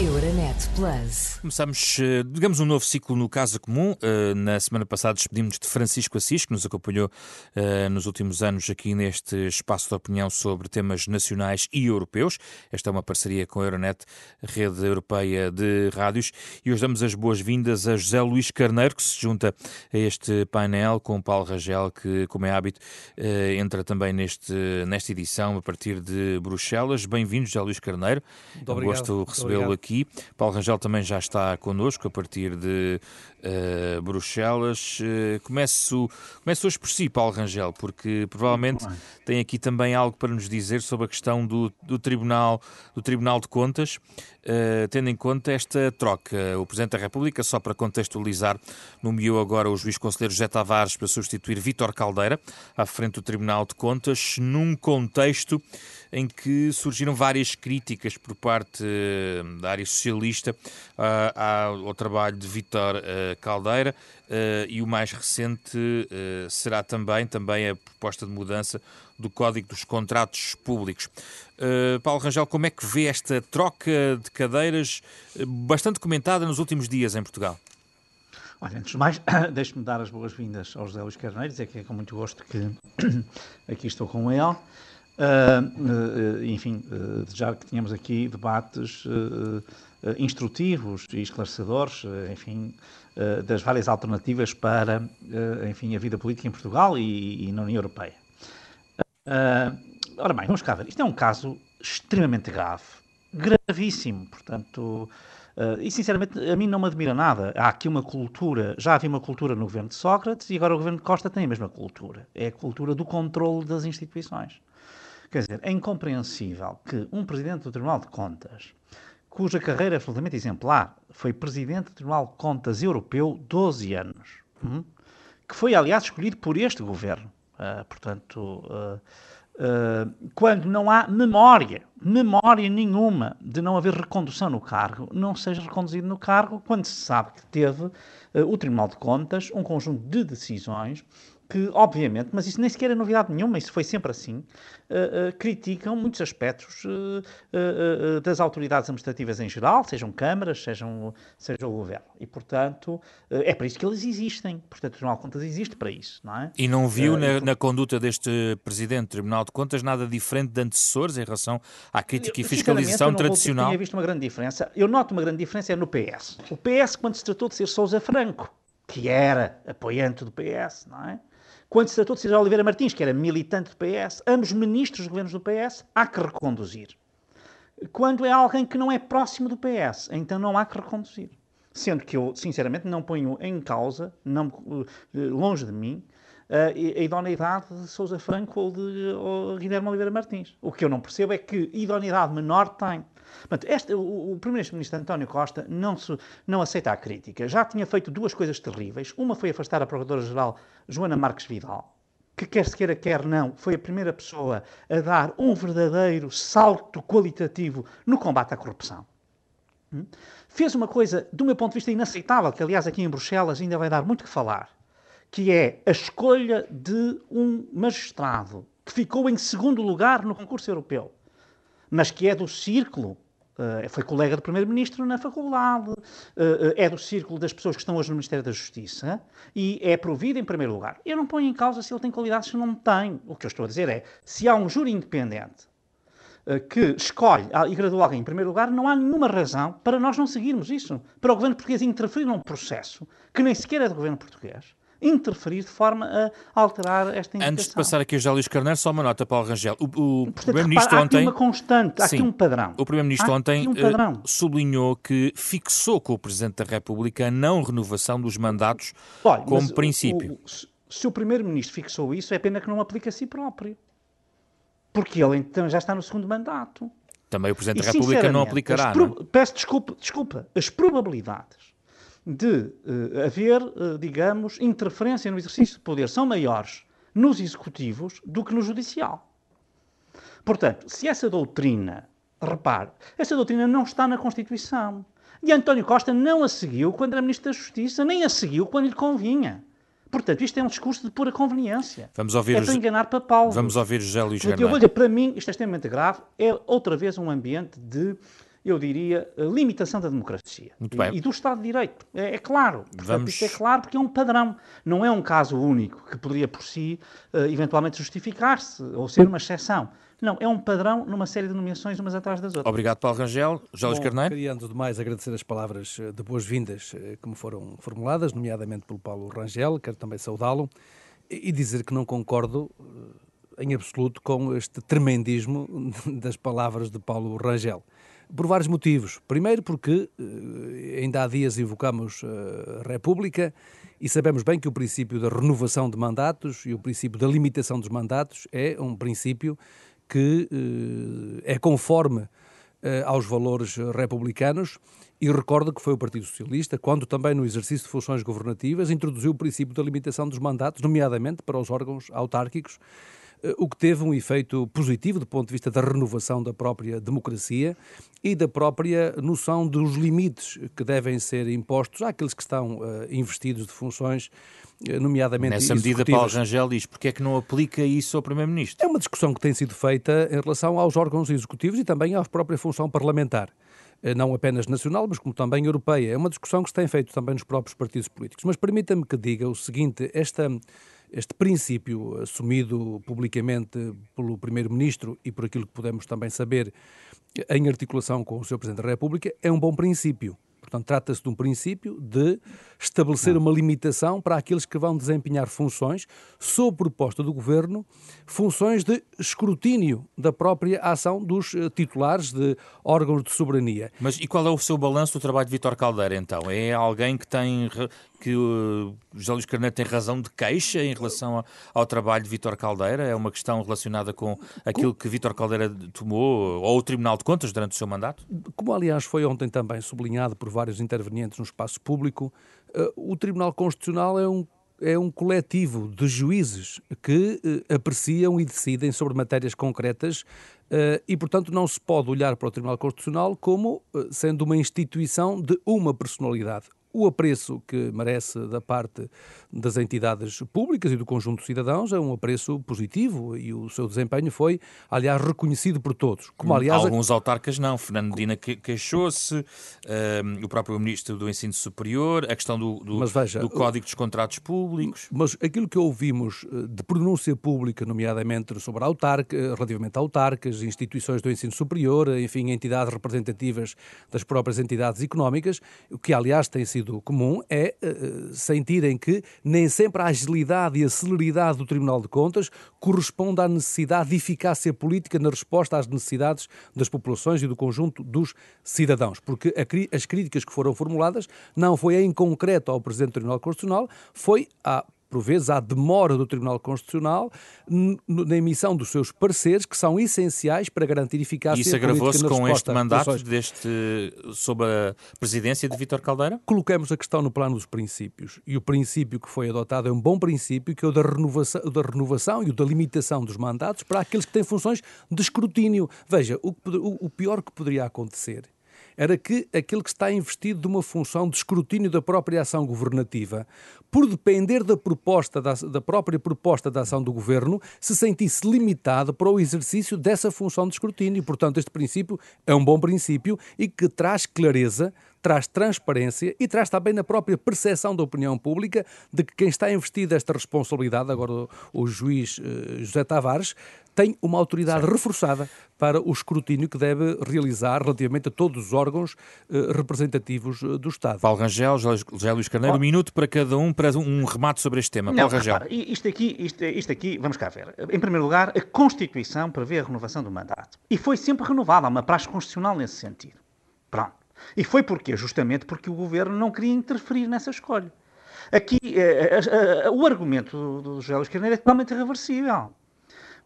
Euronet Plus. Começamos, eh, digamos, um novo ciclo no Casa Comum. Eh, na semana passada despedimos de Francisco Assis, que nos acompanhou eh, nos últimos anos aqui neste espaço de opinião sobre temas nacionais e europeus. Esta é uma parceria com a Euronet, Rede Europeia de Rádios. E hoje damos as boas-vindas a José Luís Carneiro, que se junta a este painel com Paulo Rangel, que, como é hábito, entra também neste, nesta edição a partir de Bruxelas. Bem-vindo, José Luís Carneiro. Muito obrigado. Gosto de recebê-lo aqui aqui. Paulo Rangel também já está connosco a partir de uh, Bruxelas. Uh, começo, começo hoje por si, Paulo Rangel, porque provavelmente tem aqui também algo para nos dizer sobre a questão do, do, Tribunal, do Tribunal de Contas, tendo em conta esta troca. O Presidente da República, só para contextualizar, nomeou agora o juiz conselheiro José Tavares para substituir Vítor Caldeira à frente do Tribunal de Contas, num contexto em que surgiram várias críticas por parte eh, da área socialista uh, ao trabalho de Vítor Caldeira e o mais recente será também, também a proposta de mudança do Código dos Contratos Públicos. Paulo Rangel, como é que vê esta troca de cadeiras bastante comentada nos últimos dias em Portugal? Olha, antes de mais, deixe-me dar as boas-vindas ao José Luís Carneiro, dizer que é com muito gosto que aqui estou com ele. Uh, enfim, uh, já que tínhamos aqui debates uh, instrutivos e esclarecedores, enfim, das várias alternativas para, enfim, a vida política em Portugal e, e na União Europeia. Ora bem, vamos cá ver. Isto é um caso extremamente grave, gravíssimo, portanto, e sinceramente a mim não me admira nada. Há aqui uma cultura, já havia uma cultura no governo de Sócrates e agora o governo de Costa tem a mesma cultura. É a cultura do controle das instituições. Quer dizer, é incompreensível que um presidente do Tribunal de Contas, cuja carreira é absolutamente exemplar, foi presidente do Tribunal de Contas Europeu 12 anos, hum, que foi, aliás, escolhido por este governo. Uh, portanto, uh, uh, quando não há memória, memória nenhuma de não haver recondução no cargo, não seja reconduzido no cargo, quando se sabe que teve o Tribunal de Contas um conjunto de decisões que, obviamente, mas isso nem sequer é novidade nenhuma, isso foi sempre assim, uh, uh, criticam muitos aspectos uh, das autoridades administrativas em geral, sejam câmaras, sejam, seja o governo. E, portanto, é para isso que eles existem. Portanto, o Tribunal de Contas existe para isso, não é? E não viu na, na, conduta deste Presidente do Tribunal de Contas nada diferente de antecessores em relação à crítica e fiscalização eu tradicional? Eu tinha visto uma grande diferença. Eu noto uma grande diferença é no PS. O PS, quando se tratou de ser Sousa Franco, que era apoiante do PS, não é? Quando se tratou de César Oliveira Martins, que era militante do PS, ambos ministros dos governos do PS, há que reconduzir. Quando é alguém que não é próximo do PS, então não há que reconduzir. Sendo que eu, sinceramente, não ponho em causa, não, eh, longe de mim, a idoneidade de Sousa Franco ou de ou Guilherme Oliveira Martins. O que eu não percebo é que idoneidade menor tem. Portanto, este, o, o primeiro-ministro António Costa não, se, não aceita a crítica. Já tinha feito duas coisas terríveis. Uma foi afastar a Procuradora-Geral Joana Marques Vidal, que quer se queira, quer não, foi a primeira pessoa a dar um verdadeiro salto qualitativo no combate à corrupção. Hum? Fez uma coisa, do meu ponto de vista, inaceitável, que aliás aqui em Bruxelas ainda vai dar muito que falar, que é a escolha de um magistrado que ficou em segundo lugar no concurso europeu mas que é do círculo Uh, foi colega do Primeiro-Ministro na faculdade, uh, uh, é do círculo das pessoas que estão hoje no Ministério da Justiça e é provido em primeiro lugar. Eu não ponho em causa se ele tem qualidades, se não tem. O que eu estou a dizer é, se há um júri independente que escolhe e gradua alguém em primeiro lugar, não há nenhuma razão para nós não seguirmos isso. Para o governo português interferir num processo que nem sequer é do governo português interferir de forma a alterar esta indicação. Antes de passar aqui a José Luís Carneiro, só uma nota, Paulo Rangel. O, o Primeiro-Ministro ontem... Há aqui uma constante, há sim, aqui um padrão. O Primeiro-Ministro ontem um uh, sublinhou que fixou com o Presidente da República a não renovação dos mandatos Olha, como princípio. O, o, se o Primeiro-Ministro fixou isso, é pena que não aplique a si próprio. Porque ele então já está no segundo mandato. Também o Presidente e, da República não aplicará, não? É? Peço desculpa, desculpa. As probabilidades de uh, haver, uh, digamos, interferência no exercício de poder são maiores nos executivos do que no judicial. Portanto, se essa doutrina, repare, essa doutrina não está na Constituição. E António Costa não a seguiu quando era Ministro da Justiça, nem a seguiu quando lhe convinha. Portanto, isto é um discurso de pura conveniência. Vamos ouvir é para enganar para Paulo. Vamos ouvir José Luís vou dizer, para mim, isto é extremamente grave, é outra vez um ambiente de eu diria, limitação da democracia e, e, do Estado de Direito. É, é claro. Portanto, Vamos... isto é claro porque é um padrão. Não é um caso único que poderia por si uh, eventualmente justificar-se ou ser uma exceção. Não, é um padrão numa série de nomeações umas atrás das outras. Obrigado, Paulo Rangel. Jorge Carneiro. Queria, antes de mais, agradecer as palavras eh, de boas-vindas eh, que me foram formuladas, nomeadamente pelo Paulo Rangel. Quero também saudá-lo e dizer que não concordo em absoluto com este tremendismo das palavras de Paulo Rangel. Por vários motivos. Primeiro, porque eh, ainda há dias invocamos eh, a República e sabemos bem que o princípio da renovação de mandatos e o princípio da limitação dos mandatos é um princípio que eh, é conforme aos valores republicanos e recordo que foi o Partido Socialista, quando também no exercício de funções governativas introduziu o princípio da limitação dos mandatos, nomeadamente para os órgãos autárquicos, o que teve um efeito positivo do ponto de vista da renovação da própria democracia e da própria noção dos limites que devem ser impostos àqueles que estão uh, investidos de funções, uh, nomeadamente Nessa medida, Paulo Rangel diz, porque é que não aplica isso ao Primeiro-Ministro? É uma discussão que tem sido feita em relação aos órgãos executivos e também à própria função parlamentar não apenas nacional, mas como também europeia. É uma discussão que se tem feito também nos próprios partidos políticos. Mas permita-me que diga o seguinte: esta este princípio, assumido publicamente pelo Primeiro-Ministro e por aquilo que podemos também saber em articulação com o Sr. Presidente da República, é um bom princípio. Portanto, trata-se de um princípio de estabelecer uma limitação para aqueles que vão desempenhar funções, sob proposta do Governo, funções de escrutínio da própria ação dos eh, titulares de órgãos de soberania. Mas e qual é o seu balanço do trabalho de Vítor Caldeira, então? É alguém que tem que o José Luís Carneiro tem razão de queixa em relação ao, ao trabalho de Vítor Caldeira? É uma questão relacionada com aquilo que Vítor Caldeira tomou, ou o Tribunal de Contas, durante o seu mandato? Como, aliás, foi ontem também sublinhado por vários intervenientes no espaço público, uh, o Tribunal Constitucional é um é um coletivo de juízes que uh, apreciam e decidem sobre matérias concretas uh, e, portanto, não se pode olhar para o Tribunal Constitucional como sendo uma instituição de uma personalidade o apreço que merece da parte das entidades públicas e do conjunto de cidadãos é um apreço positivo e o seu desempenho foi, aliás, reconhecido por todos. Como, aliás, Alguns autarcas não. Fernando Medina queixou-se, uh, o próprio Ministro do Ensino Superior, a questão do, do, veja, do Código dos Contratos Públicos. Mas aquilo que ouvimos eh, de pronúncia pública, nomeadamente sobre autarca, relativamente a autarcas, instituições do ensino superior, enfim, entidades representativas das próprias entidades económicas, o que, aliás, tem sido sido comum é uh, sentirem que nem sempre a agilidade e a celeridade do Tribunal de Contas corresponde à necessidade de eficácia política na resposta às necessidades das populações e do conjunto dos cidadãos. Porque a, as críticas que foram formuladas não foi em concreto ao Presidente do Tribunal Constitucional, foi à por vezes, há demora do Tribunal Constitucional na emissão dos seus pareceres, que são essenciais para garantir eficácia Isso agravou-se com este mandato deste, sob a presidência de Vítor Caldeira? Colocamos a questão no plano dos princípios. E o princípio que foi adotado é um bom princípio, que é o da renovação, da renovação e o da limitação dos mandatos para aqueles que têm funções de escrutínio. Veja, o, o pior que poderia acontecer era que aquele que está investido de uma função de escrutínio da própria ação governativa, por depender da proposta da, da própria proposta da ação do governo, se sentisse limitado para o exercício dessa função de escrutínio. Portanto, este princípio é um bom princípio e que traz clareza traz transparência e traz também na própria percepção da opinião pública de que quem está investido desta responsabilidade, agora o, juiz uh, José Tavares, tem uma autoridade certo. reforçada para o escrutínio que deve realizar relativamente a todos os órgãos uh, representativos uh, do Estado. Paulo Rangel, José Luís Carneiro, um minuto para cada um para um remate sobre este tema. Não, Paulo Rangel. Repara, isto, aqui, isto, isto aqui, vamos cá ver. Em primeiro lugar, a Constituição prevê a renovação do mandato. E foi sempre renovada, há uma praxe constitucional nesse sentido. Pronto. E foi porquê? Justamente porque o governo não queria interferir nessa escolha. Aqui, eh, o argumento do José Luís Carneiro é totalmente irreversível.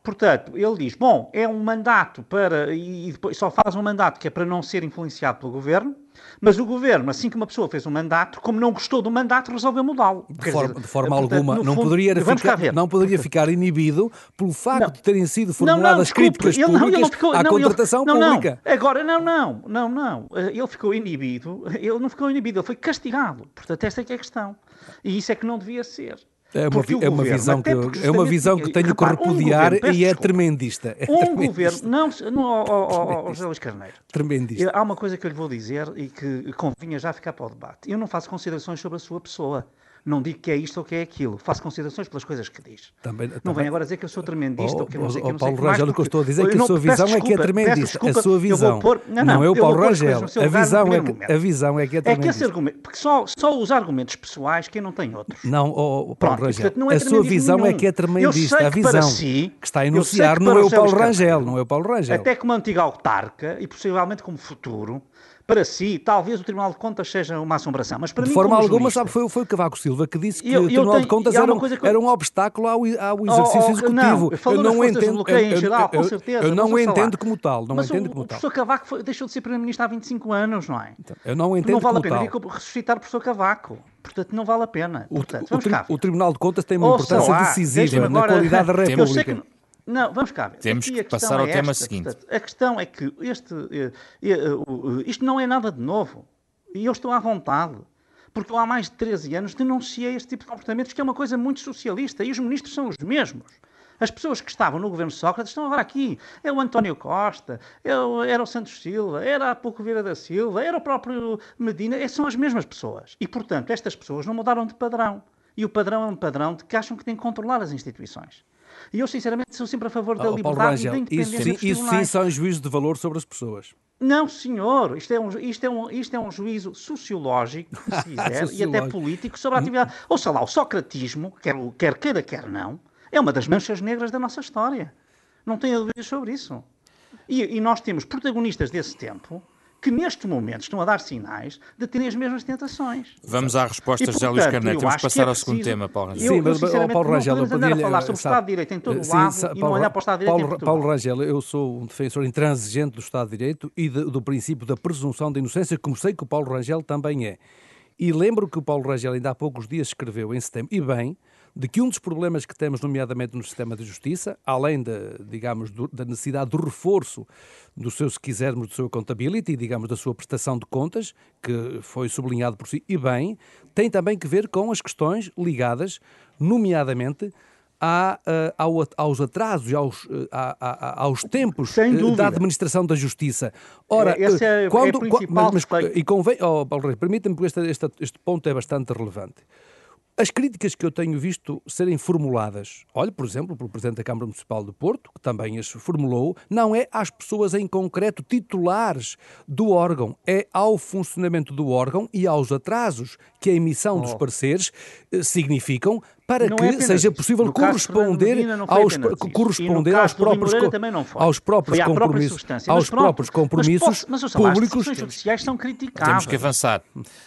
Portanto, ele diz: bom, é um mandato para. e depois só faz um mandato que é para não ser influenciado pelo governo, mas o governo, assim que uma pessoa fez um mandato, como não gostou do mandato, resolveu mudá-lo. De, forma, de forma portanto, alguma, não, fundo, poderia ficar, não poderia ficar inibido pelo facto não. de terem sido formuladas não, críticas ele, públicas ele ficou, à contratação ele, pública. Agora, não, não, não, não. Ele ficou inibido, ele não ficou inibido, ele foi castigado. Portanto, esta é que é a questão. E isso é que não devia ser. É uma, é uma governo, visão que é uma visão que tenho que repudiar um governo, e é tremendista. É um tremendista. governo, não, não oh, oh, José Luís Carneiro. Tremendista. Há uma coisa que eu lhe vou dizer e que convinha já ficar para o debate. Eu não faço considerações sobre a sua pessoa. Não digo que é isto ou que é aquilo. Faço considerações pelas coisas que diz. Também, não também... vem agora dizer que eu sou tremendista oh, ou que não sei oh, que não Paulo sei Rangel, o que eu estou a dizer é que a sua visão é que é tremendista. A sua visão. Não, não, não, eu, Paulo Rangel. A visão, é que, a visão é que é tremendista. É que esse argumento, porque só, só os argumentos pessoais quem não tem outros. Não, oh, Paulo Pronto, Rangel, portanto, é a sua visão nenhum. é que é tremendista. A visão si, que está a enunciar não é o Paulo Rangel, não é o Paulo Rangel. Até como antigo autarca e possivelmente como futuro, para si, talvez o Tribunal de Contas seja uma assombração, mas para de mim, forma alguma, jurista, sabe, foi, foi o Cavaco Silva que disse que eu, o Tribunal tenho, de Contas era um, que... era um obstáculo ao, ao exercício oh, oh, executivo. Não, eu não entendo. Eu, em geral, com certeza, eu não entendo como tal. Não mas entendo o, como o professor tal. Cavaco foi, deixou de ser Primeiro-Ministro há 25 anos, não é? Então, eu não entendo Não vale a pena ressuscitar o professor Cavaco. Portanto, não vale a pena. Portanto, o, o, o, Tribunal de Contas tem uma importância decisiva na qualidade da República. Não, vamos cá. Temos que passar ao é tema esta, seguinte. Portanto, a questão é que este, eh, eh, eh, isto não é nada de novo. E eu estou à vontade. Porque eu há mais de 13 anos denunciei este tipo de comportamentos, que é uma coisa muito socialista, e os ministros são os mesmos. As pessoas que estavam no governo Sócrates estão agora aqui. É o António Costa, é o, era o Santos Silva, era há pouco Vieira da Silva, era o próprio Medina, são as mesmas pessoas. E, portanto, estas pessoas não mudaram de padrão. E o padrão é um padrão de que acham que têm que controlar as instituições. E eu, sinceramente, sou sempre a favor da oh, liberdade e da independência isso, sim, isso sim são juízos de valor sobre as pessoas. Não, senhor. Isto é um, isto é um, isto é um juízo sociológico, se quiser, e até político, sobre a atividade. Ou sei lá, o socratismo, quer, quer queira, quer não, é uma das manchas negras da nossa história. Não tenho dúvidas sobre isso. E, e nós temos protagonistas desse tempo que neste momento estão a dar sinais de terem as mesmas tentações. Vamos à resposta, José Luís Carneiro. Temos que passar é ao segundo tema, Paulo Rangel. Sim, mas, eu, Paulo Rangel, não podemos andar a falar sobre o Estado de Direito em todo o lado sim, e não olhar para o Estado de Direito Paulo, Paulo Rangel, eu sou um defensor intransigente do Estado de Direito e de, do princípio da presunção de inocência, como sei que o Paulo Rangel também é. E lembro que o Paulo Rangel ainda há poucos dias escreveu em setembro, e bem, de que um dos problemas que temos, nomeadamente no sistema de justiça, além da, digamos, do, da necessidade do reforço do seu, se quisermos, do seu accountability, digamos, da sua prestação de contas, que foi sublinhado por si, e bem, tem também que ver com as questões ligadas, nomeadamente, à, uh, ao, aos atrasos e aos, uh, aos tempos da administração da justiça. Ora, Esse é, quando, é mas, mas, e convém, oh, Paulo permita-me, porque este, este, este ponto é bastante relevante. As críticas que eu tenho visto serem formuladas, olha, por exemplo, pelo Presidente da Câmara Municipal de Porto, que também as formulou, não é às pessoas em concreto titulares do órgão, é ao funcionamento do órgão e aos atrasos que a emissão oh. dos pareceres eh, significam para não que é seja possível no corresponder aos corresponder aos próprios aos próprios compromissos aos próprios compromissos mas, mas, mas, públicos. As decisões judiciais são criticadas. Temos que avançar.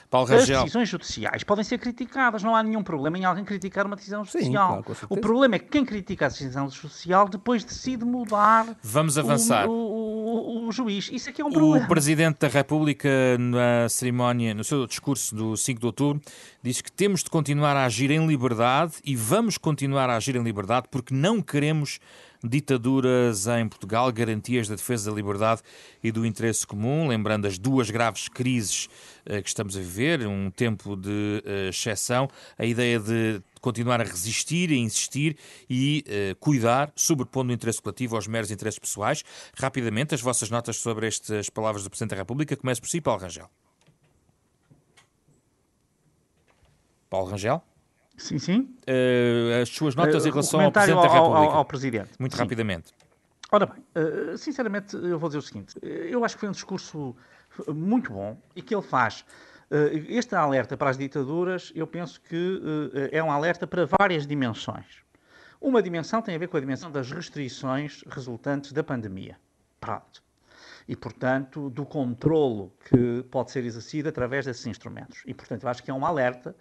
Paulo Rangel. As decisões judiciais podem ser criticadas, não há nenhum problema em alguém criticar uma decisão judicial. Sim, claro, o problema é que quem critica a decisão judicial depois decide mudar. Vamos avançar. O, o, o, o juiz. Isso aqui é um problema. O Presidente da República na cerimónia, no seu discurso do 5 de outubro, disse que temos de continuar a agir em liberdade e vamos continuar a agir em liberdade porque não queremos ditaduras em Portugal, garantias da defesa da liberdade e do interesse comum, lembrando as duas graves crises uh, que estamos a viver, um tempo de uh, exceção, a ideia de continuar a resistir, a insistir e uh, cuidar, sobrepondo o interesse coletivo aos meros interesses pessoais. Rapidamente, as vossas notas sobre estas palavras do Presidente da República. Começo por si, Paulo Rangel. Paulo Rangel? Sim, sim. Uh, as suas notas uh, em relação ao Presidente da República. Ao, ao Presidente. Muito sim. rapidamente. Ora bem, uh, sinceramente, eu vou dizer o seguinte: eu acho que foi um discurso muito bom e que ele faz. Este alerta para as ditaduras, eu penso que é um alerta para várias dimensões. Uma dimensão tem a ver com a dimensão das restrições resultantes da pandemia. Pronto e, portanto, do controlo que pode ser exercido através desses instrumentos. E, portanto, eu acho que é um alerta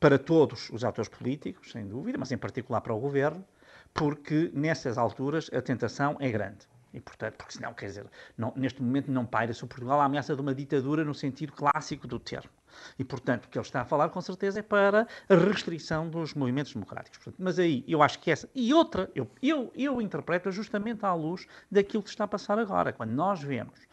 para todos os atores políticos, sem dúvida, mas em particular para o governo, porque nessas alturas a tentação é grande. E, portanto, porque senão, quer dizer, não, neste momento não paira sobre Portugal a ameaça de uma ditadura no sentido clássico do termo. E, portanto, o que ele está a falar, com certeza, é para a restrição dos movimentos democráticos. Portanto, mas aí, eu acho que essa. E outra, eu, eu, eu interpreto justamente à luz daquilo que está a passar agora. Quando nós vemos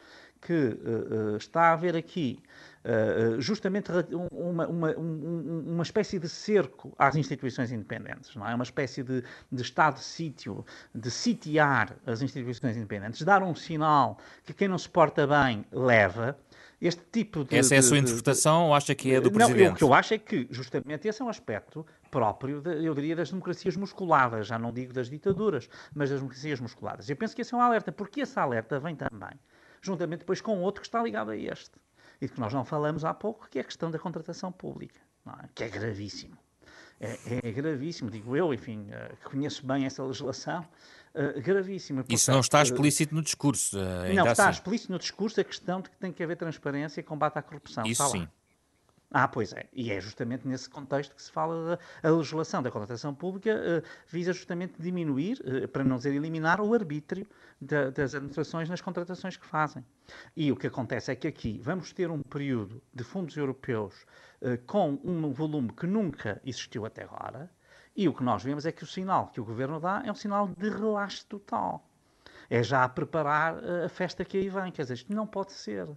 que uh, está a haver aqui uh, justamente uma, uma, uma, espécie de cerco às instituições independentes, não é? Uma espécie de, de estado de sítio, de sitiar as instituições independentes, dar um sinal que quem não se porta bem leva. Este tipo de. Essa é a sua interpretação ou acha que é do Presidente? Não, o que eu acho é que, justamente, esse é um aspecto próprio, de, eu diria, das democracias musculadas. Já não digo das ditaduras, mas das democracias musculadas. Eu penso que esse é um alerta, porque esse alerta vem também, juntamente depois com outro que está ligado a este e de que nós não falamos há pouco, que é a questão da contratação pública, é? que é gravíssimo. É, é, gravíssimo, digo eu, enfim, uh, conheço bem essa legislação, uh, gravíssima. Isso não está eh, explícito no discurso. Uh, não, está assim. explícito no discurso a questão de que tem que haver transparência e combate à corrupção. Isso sim. Ah, pois é. E é justamente nesse contexto que se fala da legislação da contratação pública, uh, visa justamente diminuir, uh, para não dizer eliminar, o arbítrio da, das administrações nas contratações que fazem. E o que acontece é que aqui vamos ter um período de fundos europeus uh, com um volume que nunca existiu até agora, e o que nós vemos é que o sinal que o governo dá é um sinal de relaxe total. É já a preparar a festa que aí vem. Quer dizer, isto não pode ser.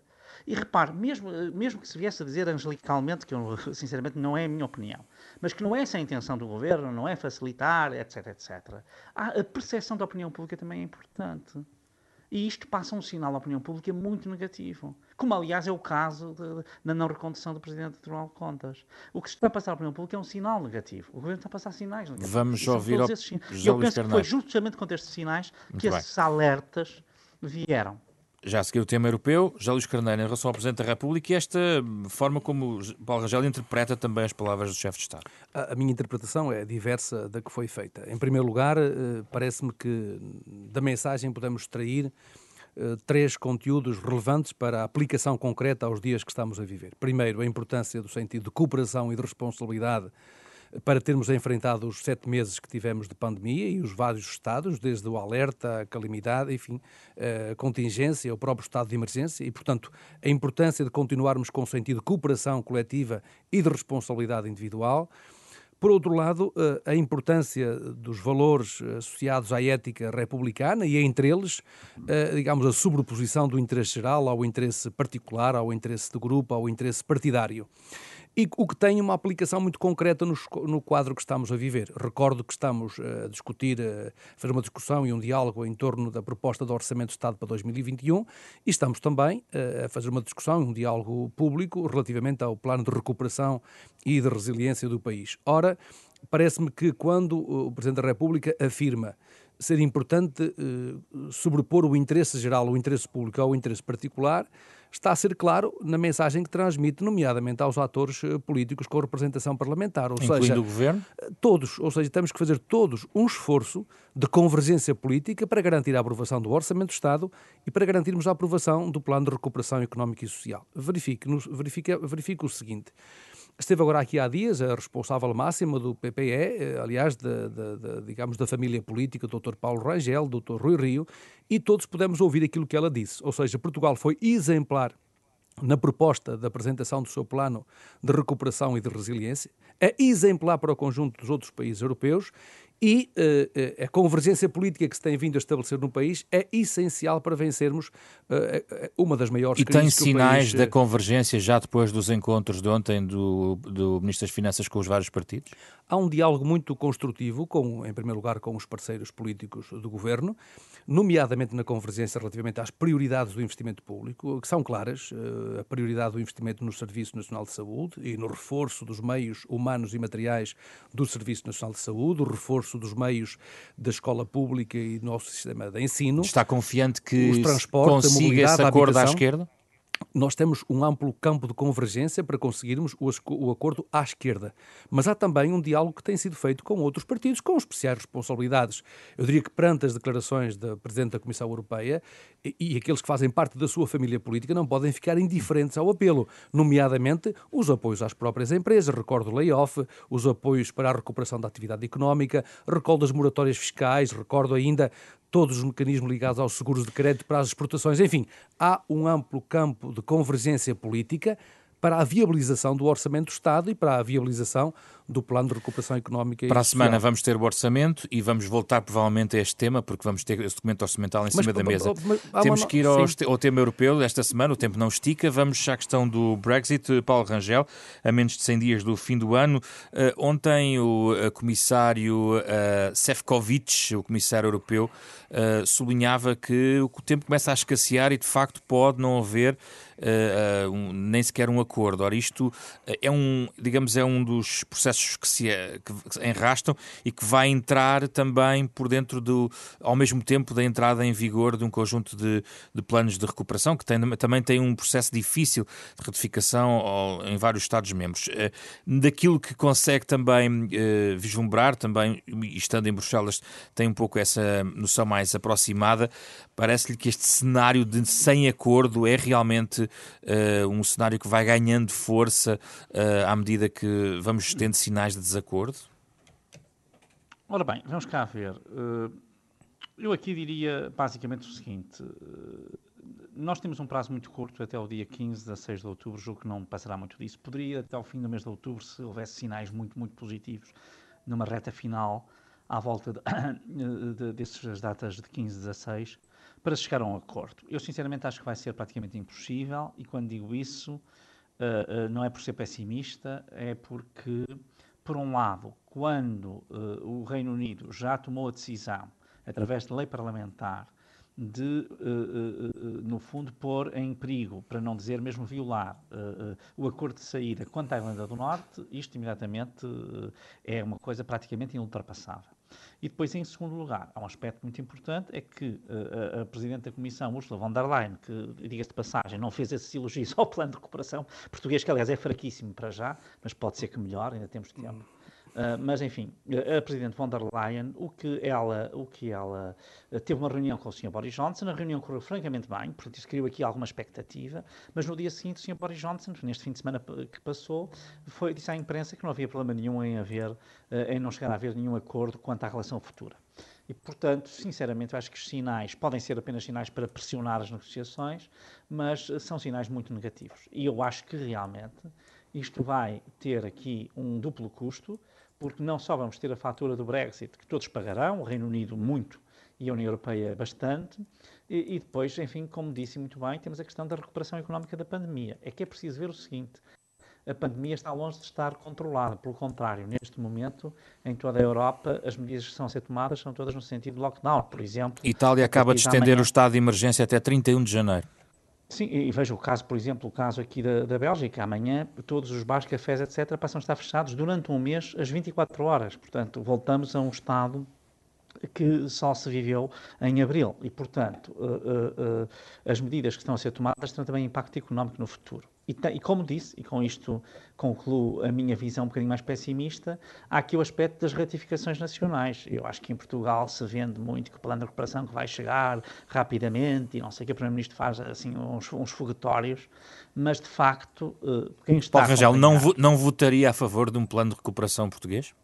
E repare, mesmo, mesmo que se viesse a dizer angelicalmente, que eu, sinceramente não é a minha opinião, mas que não é essa a intenção do governo, não é facilitar, etc, etc, a percepção da opinião pública também é importante. E isto passa um sinal à opinião pública muito negativo. Como, aliás, é o caso da não recondução do Presidente do Tribunal de Contas. O que se está a passar à opinião pública é um sinal negativo. O Governo está a passar sinais negativos. Vamos ouvir ao... E eu penso que foi justamente com estes sinais muito que bem. esses alertas vieram. Já a seguir o tema europeu, já Luís Carneiro, em relação ao Presidente da República e esta forma como Paulo Rangel interpreta também as palavras do chefe de Estado. A, a, minha interpretação é diversa da que foi feita. Em primeiro lugar, eh, parece-me que da mensagem podemos extrair eh, três conteúdos relevantes para a aplicação concreta aos dias que estamos a viver. Primeiro, a importância do sentido de cooperação e de responsabilidade para termos enfrentado os sete meses que tivemos de pandemia e os vários estados, desde o alerta, a calamidade, enfim, a contingência, o próprio estado de emergência, e, portanto, a importância de continuarmos com o sentido de cooperação coletiva e de responsabilidade individual. Por outro lado, a importância dos valores associados à ética republicana e, entre eles, digamos, a sobreposição do interesse geral ao interesse particular, ao interesse de grupo, ao interesse partidário e o que tem uma aplicação muito concreta no, no, quadro que estamos a viver. Recordo que estamos a discutir, a fazer uma discussão e um diálogo em torno da proposta do Orçamento de Estado para 2021 e estamos também a fazer uma discussão e um diálogo público relativamente ao plano de recuperação e de resiliência do país. Ora, parece-me que quando o Presidente da República afirma ser importante eh, sobrepor o interesse geral, o interesse público ao interesse particular, está a ser claro na mensagem que transmite, nomeadamente aos atores eh, políticos com representação parlamentar. Ou Incluindo seja, o governo? Eh, todos. Ou seja, temos que fazer todos um esforço de convergência política para garantir a aprovação do Orçamento do Estado e para garantirmos a aprovação do Plano de Recuperação Económica e Social. Verifique, verifique, verifique o seguinte. Esteve agora aqui há dias a responsável máxima do PPE, eh, aliás, de, de, de, digamos, da família política, Dr. Paulo Rangel, Dr. Rui Rio, e todos pudemos ouvir aquilo que ela disse. Ou seja, Portugal foi exemplar na proposta da apresentação do seu plano de recuperação e de resiliência, é exemplar para o conjunto dos outros países europeus e uh, a convergência política que se tem vindo a estabelecer no país é essencial para vencermos uh, uma das maiores e crises. E tem sinais país, da convergência já depois dos encontros de ontem do, do Ministro das Finanças com os vários partidos? Há um diálogo muito construtivo, com, em primeiro lugar, com os parceiros políticos do governo, nomeadamente na convergência relativamente às prioridades do investimento público, que são claras: a prioridade do investimento no Serviço Nacional de Saúde e no reforço dos meios humanos e materiais do Serviço Nacional de Saúde, o reforço reforço dos meios da escola pública e do nosso sistema de ensino. Está confiante que consiga esse acordo à esquerda? Nós temos um amplo campo de convergência para conseguirmos o, acordo à esquerda. Mas há também um diálogo que tem sido feito com outros partidos, com especiais responsabilidades. Eu diria que perante as declarações da Presidente da Comissão Europeia e, aqueles que fazem parte da sua família política não podem ficar indiferentes ao apelo, nomeadamente os apoios às próprias empresas, recordo o layoff, os apoios para a recuperação da atividade económica, recordo as moratórias fiscais, recordo ainda todos os mecanismos ligados aos seguros de crédito para as exportações. Enfim, há um amplo campo de convergência política para a viabilização do orçamento do Estado e para a viabilização do plano de recuperação económica. Para a semana vamos ter o orçamento e vamos voltar provavelmente a este tema, porque vamos ter esse documento orçamental em cima mas, da mesa. Mas, Temos que ir ao, ao, tema europeu esta semana, o tempo não estica. Vamos à questão do Brexit. Paulo Rangel, a menos de 100 dias do fim do ano. Uh, ontem o uh, comissário uh, Sefcovic, o comissário europeu, sublinhava que o tempo começa a escassear e de facto pode não haver uh, um, nem sequer um acordo. Ora, isto é um, digamos, é um dos processos que se que enrastam e que vai entrar também por dentro do, ao mesmo tempo da entrada em vigor de um conjunto de, de planos de recuperação que tem, também tem um processo difícil de ratificação em vários Estados-membros. Uh, daquilo que consegue também uh, vislumbrar, também estando em Bruxelas, tem um pouco essa noção mais aproximada. Parece-lhe que este cenário de sem acordo é realmente uh, um cenário que vai ganhando força uh, à medida que vamos tendo sinais de desacordo? Ora bem, vamos cá ver. Uh, eu aqui diria basicamente o seguinte: nós temos um prazo muito curto, até o dia 15 a 6 de outubro, julgo que não passará muito disso. Poderia, até ao fim do mês de outubro, se houvesse sinais muito, muito positivos numa reta final à volta de, dessas datas de 15 a 16, para chegar a um acordo. Eu, sinceramente, acho que vai ser praticamente impossível, e quando digo isso, uh, uh, não é por ser pessimista, é porque, por um lado, quando uh, o Reino Unido já tomou a decisão, através de lei parlamentar, de, no fundo, pôr em perigo, para não dizer mesmo violar, o acordo de saída quanto à Irlanda do Norte, isto imediatamente é uma coisa praticamente inultrapassável. E depois, em segundo lugar, há um aspecto muito importante, é que uh, a, a, Presidente da Comissão, Ursula von der Leyen, que, diga-se de passagem, não fez esses elogios ao plano de recuperação português, que aliás é fraquíssimo para já, mas pode ser que melhore, ainda temos tempo. Uh, mas, enfim, a Presidente von der Leyen, o que ela, o que ela uh, teve uma reunião com o Sr. Boris Johnson, a reunião correu francamente bem, portanto isso criou aqui alguma expectativa, mas no dia seguinte o Sr. Boris Johnson, neste fim de semana que passou, foi, disse à imprensa que não havia problema nenhum em haver, uh, em não chegar a haver nenhum acordo quanto à relação futura. E, portanto, sinceramente, acho que os sinais podem ser apenas sinais para pressionar as negociações, mas são sinais muito negativos. E eu acho que realmente isto vai ter aqui um duplo custo, porque não só vamos ter a fatura do Brexit, que todos pagarão, o Reino Unido muito e a União Europeia bastante, e, e, depois, enfim, como disse muito bem, temos a questão da recuperação económica da pandemia. É que é preciso ver o seguinte: a pandemia está longe de estar controlada, pelo contrário, neste momento, em toda a Europa, as medidas que estão a ser tomadas são todas no sentido de lockdown, por exemplo. Itália acaba de estender amanhã... o estado de emergência até 31 de janeiro. Sim, e veja o caso, por exemplo, o caso aqui da, da Bélgica. Amanhã todos os bares, cafés, etc., passam a estar fechados durante um mês, às 24 horas. Portanto, voltamos a um estado que só se viveu em abril. E, portanto, uh, uh, uh, as medidas que estão a ser tomadas têm também impacto económico no futuro. E, e, como disse, e com isto concluo a minha visão um bocadinho mais pessimista, há aqui o aspecto das ratificações nacionais. Eu acho que em Portugal se vende muito que o plano de recuperação que vai chegar rapidamente e não sei o que o Primeiro-Ministro faz assim uns, uns fogatórios, mas de facto, quem está. Paulo Rangel, não, não votaria a favor de um plano de recuperação português?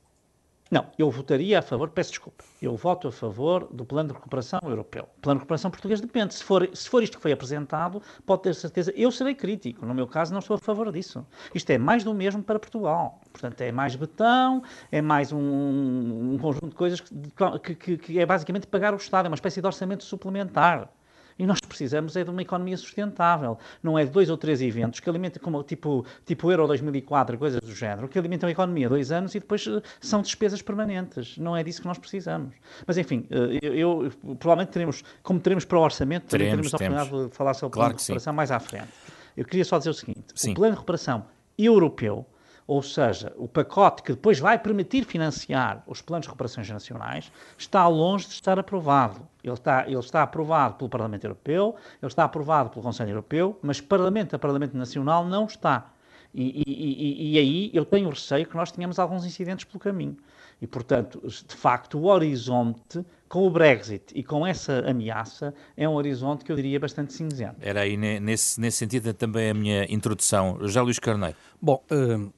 Não, eu votaria a favor, peço desculpa, eu voto a favor do plano de recuperação europeu. O plano de recuperação português depende. Se for, se for isto que foi apresentado, pode ter certeza. Eu serei crítico, no meu caso, não estou a favor disso. Isto é mais do mesmo para Portugal. Portanto, é mais betão, é mais um, um conjunto de coisas que, que, que é basicamente pagar o Estado, é uma espécie de orçamento suplementar. E nós precisamos é de uma economia sustentável. Não é de dois ou três eventos que alimentam, como tipo, tipo Euro 2004, coisas do género, que alimentam a economia dois anos e depois uh, são despesas permanentes. Não é disso que nós precisamos. Mas, enfim, uh, eu, eu, provavelmente teremos, como teremos para o orçamento, teremos, teremos a oportunidade de falar sobre o plano de recuperação mais à frente. Eu queria só dizer o seguinte: sim. o plano de recuperação europeu ou seja, o pacote que depois vai permitir financiar os planos de recuperações nacionais, está longe de estar aprovado. Ele está, ele está aprovado pelo Parlamento Europeu, ele está aprovado pelo Conselho Europeu, mas Parlamento a Parlamento Nacional não está. E, e, e, e, aí eu tenho receio que nós tenhamos alguns incidentes pelo caminho. E, portanto, de facto, o horizonte com o Brexit e com essa ameaça é um horizonte que eu diria bastante cinzento. Era aí nesse, nesse sentido também a minha introdução. Já Luís Carneiro. Bom, uh,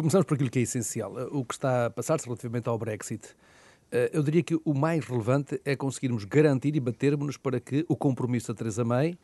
Começamos por aquilo que é essencial, eh, o que está a passar-se relativamente ao Brexit. Eh, eu diria que o mais relevante é conseguirmos garantir e batermos-nos para que o compromisso da Theresa May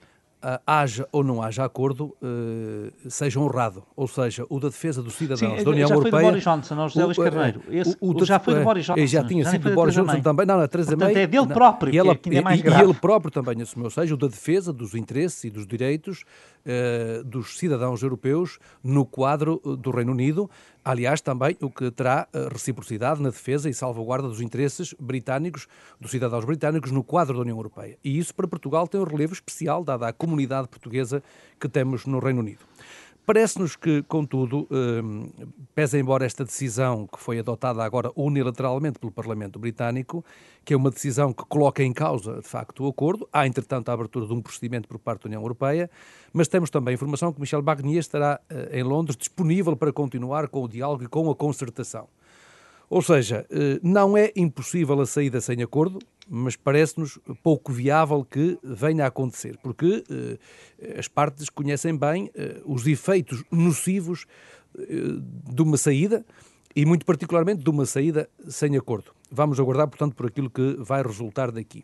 haja ou não haja acordo, uh, seja honrado. Ou seja, o da defesa dos cidadãos Sim, da União já Europeia. Foi do Boris Johnson, não José Luís Carneiro. Esse, o, o, já foi do é, Boris Johnson. Já tinha já sido do Boris Johnson também. Não, não, a Theresa May. é dele próprio, e, ela, que é mais e, grave. e ele próprio também assumiu, ou seja, o da defesa dos interesses e dos direitos uh, dos cidadãos europeus no quadro do Reino Unido. Aliás, também o que terá reciprocidade na defesa e salvaguarda dos interesses britânicos, dos cidadãos britânicos, no quadro da União Europeia. E isso para Portugal tem um relevo especial, dada a comunidade portuguesa que temos no Reino Unido. Parece-nos que, contudo, eh, pese embora esta decisão que foi adotada agora unilateralmente pelo Parlamento Britânico, que é uma decisão que coloca em causa, de facto, o acordo, há, entretanto, a abertura de um procedimento por parte da União Europeia, mas temos também a informação que Michel Barnier estará eh, em Londres disponível para continuar com o diálogo e com a concertação. Ou seja, eh, não é impossível a saída sem acordo, mas parece-nos pouco viável que venha a acontecer, porque eh, as partes conhecem bem eh, os efeitos nocivos de uma saída e, muito particularmente, de uma saída sem acordo. Vamos aguardar, portanto, por aquilo que vai resultar daqui.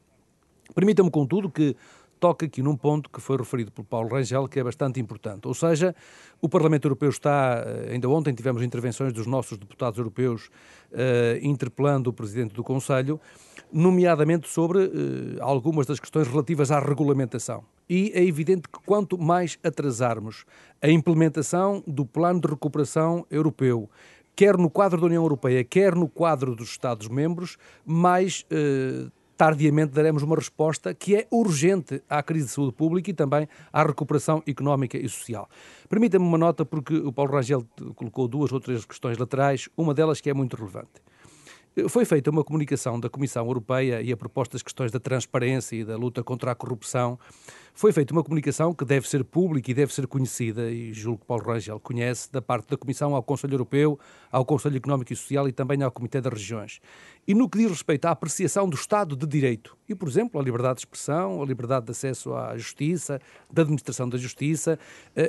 Permita-me, contudo, que toca aqui num ponto que foi referido por Paulo Rangel, que é bastante importante. Ou seja, o Parlamento Europeu está, ainda ontem tivemos intervenções dos nossos deputados europeus uh, interpelando o Presidente do Conselho, nomeadamente sobre uh, algumas das questões relativas à regulamentação. E é evidente que quanto mais atrasarmos a implementação do Plano de Recuperação Europeu, quer no quadro da União Europeia, quer no quadro dos Estados-membros, mais uh, tardiamente daremos uma resposta que é urgente à crise de saúde pública e também à recuperação económica e social. Permita-me uma nota, porque o Paulo Rangel colocou duas ou três questões laterais, uma delas que é muito relevante. Foi feita uma comunicação da Comissão Europeia e a proposta das questões da transparência e da luta contra a corrupção. Foi feita uma comunicação que deve ser pública e deve ser conhecida, e julgo que Paulo Rangel conhece, da parte da Comissão ao Conselho Europeu, ao Conselho Económico e Social e também ao Comitê das Regiões. E no que diz respeito à apreciação do Estado de Direito, e, por exemplo, a liberdade de expressão, a liberdade de acesso à justiça, da administração da justiça,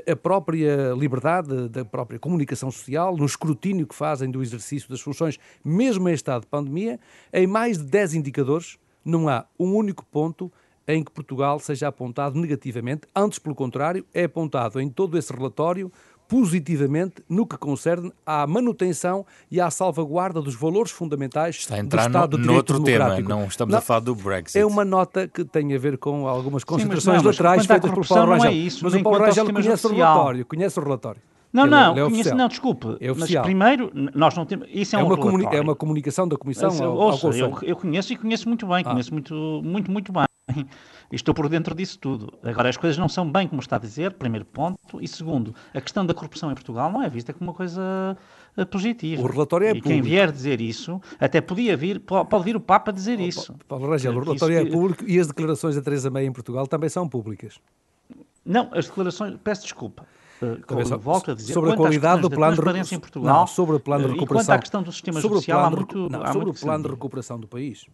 a própria liberdade da própria comunicação social, no escrutínio que fazem do exercício das funções, mesmo em estado de pandemia, em mais de 10 indicadores, não há um único ponto em que Portugal seja apontado negativamente, antes, pelo contrário, é apontado em todo esse relatório positivamente no que concerne à manutenção e à salvaguarda dos valores fundamentais Está a entrar do Estado no, de no Direito outro tema, não estamos a falar do Brexit. É uma nota que tem a ver com algumas Sim, mas não, mas laterais feitas por Paulo não é Rangel. isso, mas o Paulo ao Rangel conhece o relatório, conhece o relatório. Não, Ele- não, ele é conheço, oficial. não, desculpe. É mas primeiro, nós não temos. Isso é, É um uma, é uma comunicação da Comissão Mas, ao, ao ouça, Conselho. eu, eu conheço e conheço muito bem, Ah. conheço muito, muito, muito bem. Estou por dentro disso tudo. Agora, as coisas não são bem como está a dizer, primeiro ponto. E segundo, a questão da corrupção em Portugal não é vista como uma coisa eh, positiva. O relatório é E quem público. vier dizer isso, até podia vir, po- pode vir o Papa dizer isso. Paulo Rangel, o Que isso relatório é público e as declarações da Teresa May em Portugal também são públicas. Não, as declarações, peço desculpa. eh, são- volto a dizer, sobre a qualidade do plano de transparência em Portugal, não, sobre o plano de eh, recuperação. E quanto à questão do sistema sobre judicial, o há plano de muito, não, sobre muito o plano de recuperação do país.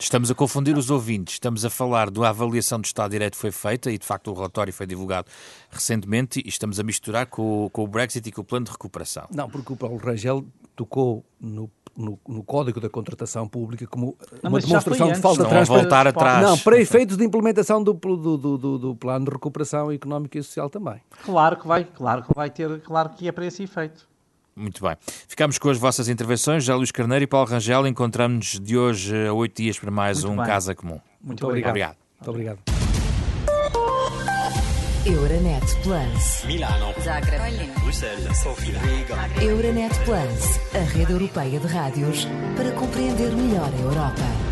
Estamos a confundir os ouvintes. Estamos a falar da avaliação do Estado de Direito que foi feita e, de facto, o relatório foi divulgado recentemente e estamos a misturar com, o- com o Brexit e com o plano de recuperação. Não, porque o Paulo Rangel tocou no, no, no Código da Contratação Pública como Não, uma demonstração de falta de a transparência. atrás. Não, para efeitos de implementação do, do, do, do, do Plano de Recuperação Económica e Social também. Claro que vai, claro que vai ter, claro que é para esse efeito. Muito bem. Ficamos com as vossas intervenções. Já Luís Carneiro e Paulo Rangel. Encontramos-nos de hoje a oito dias para mais Muito um bem. Casa Comum. Muito, obrigado. Obrigado. Muito obrigado. Euronet Plus. Milano, Bruxelas, Sofia, Riga. Euronet Plus, a rede europeia de rádios para compreender melhor a Europa.